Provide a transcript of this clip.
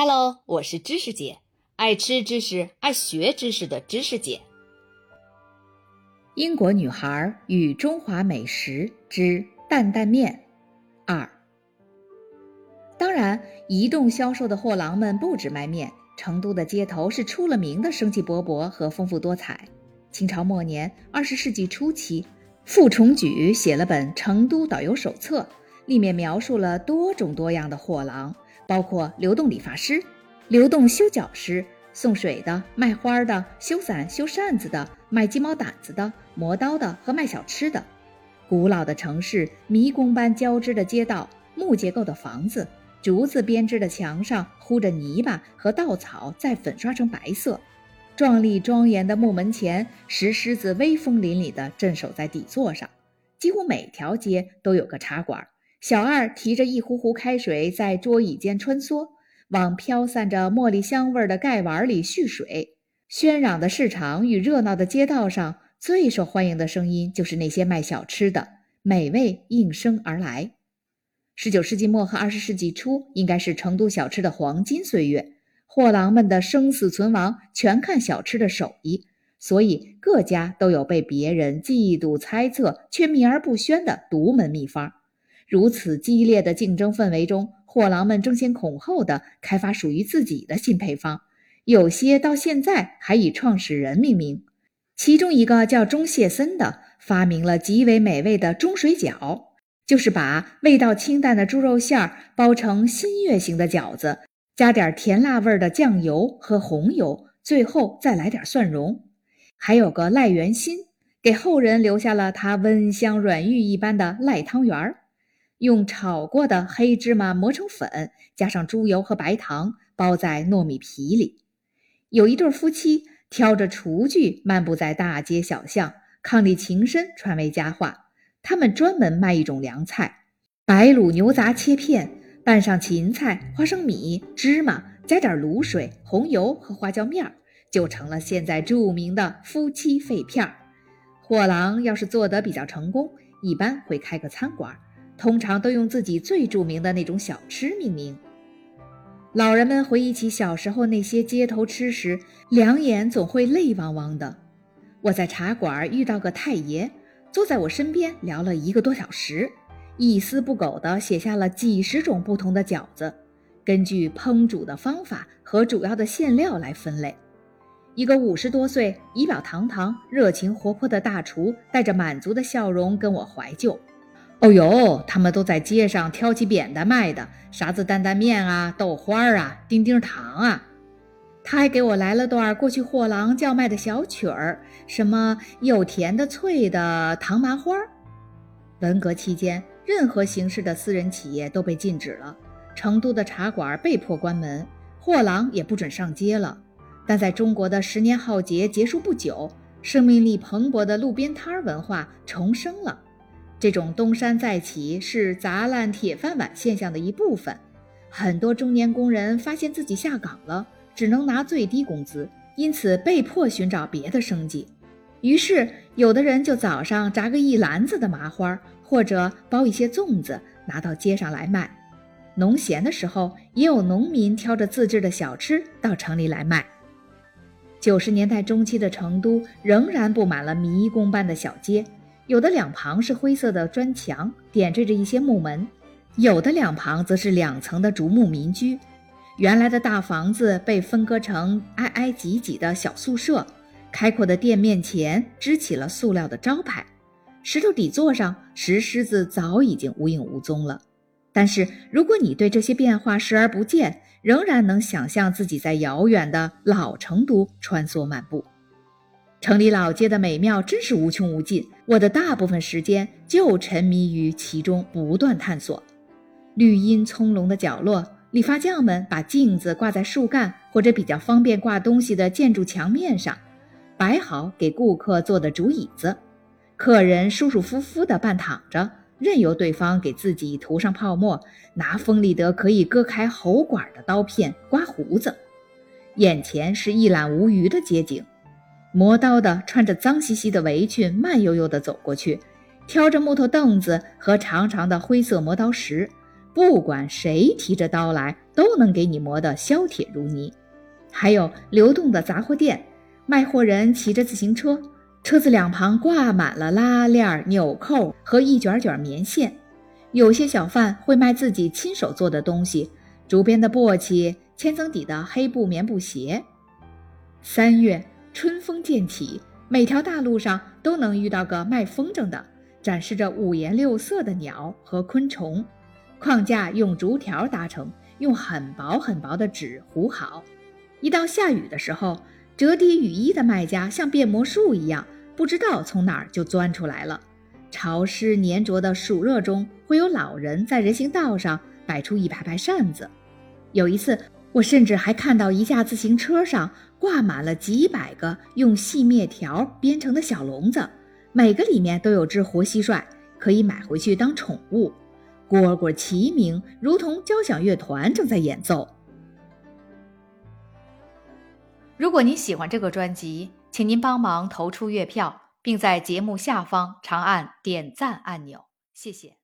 Hello，我是知识姐，爱吃知识、爱学知识的知识姐。英国女孩与中华美食之担担面二。当然，移动销售的货郎们不止卖面，成都的街头是出了名的生气勃勃和丰富多彩。清朝末年、二十世纪初期，傅崇举写了本《成都导游手册》，里面描述了多种多样的货郎。包括流动理发师、流动修脚师、送水的、卖花的、修伞修扇子的、卖鸡毛掸子的、磨刀的和卖小吃的。古老的城市，迷宫般交织的街道，木结构的房子，竹子编织的墙上糊着泥巴和稻草，再粉刷成白色。壮丽庄严的木门前，石狮子威风凛凛地镇守在底座上。几乎每条街都有个茶馆。小二提着一壶壶开水，在桌椅间穿梭，往飘散着茉莉香味的盖碗里蓄水。喧嚷的市场与热闹的街道上，最受欢迎的声音就是那些卖小吃的，美味应声而来。十九世纪末和二十世纪初，应该是成都小吃的黄金岁月，货郎们的生死存亡全看小吃的手艺，所以各家都有被别人嫉妒、猜测却秘而不宣的独门秘方。如此激烈的竞争氛围中，货郎们争先恐后地开发属于自己的新配方，有些到现在还以创始人命名。其中一个叫钟谢森的，发明了极为美味的钟水饺，就是把味道清淡的猪肉馅儿包成新月形的饺子，加点甜辣味的酱油和红油，最后再来点蒜蓉。还有个赖元新，给后人留下了他温香软玉一般的赖汤圆儿。用炒过的黑芝麻磨成粉，加上猪油和白糖，包在糯米皮里。有一对夫妻挑着厨具漫步在大街小巷，伉俪情深传为佳话。他们专门卖一种凉菜：白卤牛杂切片，拌上芹菜、花生米、芝麻，加点卤水、红油和花椒面儿，就成了现在著名的夫妻肺片儿。货郎要是做得比较成功，一般会开个餐馆。通常都用自己最著名的那种小吃命名。老人们回忆起小时候那些街头吃食，两眼总会泪汪汪的。我在茶馆遇到个太爷，坐在我身边聊了一个多小时，一丝不苟地写下了几十种不同的饺子，根据烹煮的方法和主要的馅料来分类。一个五十多岁、仪表堂堂、热情活泼的大厨，带着满足的笑容跟我怀旧。哦呦，他们都在街上挑起扁担卖的，啥子担担面啊、豆花啊、丁丁糖啊。他还给我来了段过去货郎叫卖的小曲儿，什么又甜的脆的糖麻花。文革期间，任何形式的私人企业都被禁止了，成都的茶馆被迫关门，货郎也不准上街了。但在中国的十年浩劫结束不久，生命力蓬勃的路边摊文化重生了。这种东山再起是砸烂铁饭碗现象的一部分。很多中年工人发现自己下岗了，只能拿最低工资，因此被迫寻找别的生计。于是，有的人就早上炸个一篮子的麻花，或者包一些粽子，拿到街上来卖。农闲的时候，也有农民挑着自制的小吃到城里来卖。九十年代中期的成都，仍然布满了迷宫般的小街。有的两旁是灰色的砖墙，点缀着一些木门；有的两旁则是两层的竹木民居。原来的大房子被分割成挨挨挤挤的小宿舍，开阔的店面前支起了塑料的招牌，石头底座上石狮子早已经无影无踪了。但是，如果你对这些变化视而不见，仍然能想象自己在遥远的老成都穿梭漫步。城里老街的美妙真是无穷无尽，我的大部分时间就沉迷于其中，不断探索。绿荫葱茏的角落，理发匠们把镜子挂在树干或者比较方便挂东西的建筑墙面上，摆好给顾客坐的竹椅子，客人舒舒服服地半躺着，任由对方给自己涂上泡沫，拿锋利得可以割开喉管的刀片刮胡子，眼前是一览无余的街景。磨刀的穿着脏兮兮的围裙，慢悠悠地走过去，挑着木头凳子和长长的灰色磨刀石，不管谁提着刀来，都能给你磨得削铁如泥。还有流动的杂货店，卖货人骑着自行车，车子两旁挂满了拉链、纽扣和一卷卷棉线。有些小贩会卖自己亲手做的东西，竹编的簸箕、千层底的黑布棉布鞋。三月春风渐起，每条大路上都能遇到个卖风筝的，展示着五颜六色的鸟和昆虫。框架用竹条搭成，用很薄很薄的纸糊好。一到下雨的时候，折叠雨衣的卖家像变魔术一样，不知道从哪儿就钻出来了。潮湿粘着的暑热中，会有老人在人行道上摆出一排排扇子。有一次，我甚至还看到一架自行车上挂满了几百个用细面条编成的小笼子，每个里面都有只活蟋蟀，可以买回去当宠物。蝈蝈齐鸣，如同交响乐团正在演奏。如果您喜欢这个专辑，请您帮忙投出月票，并在节目下方长按点赞按钮，谢谢。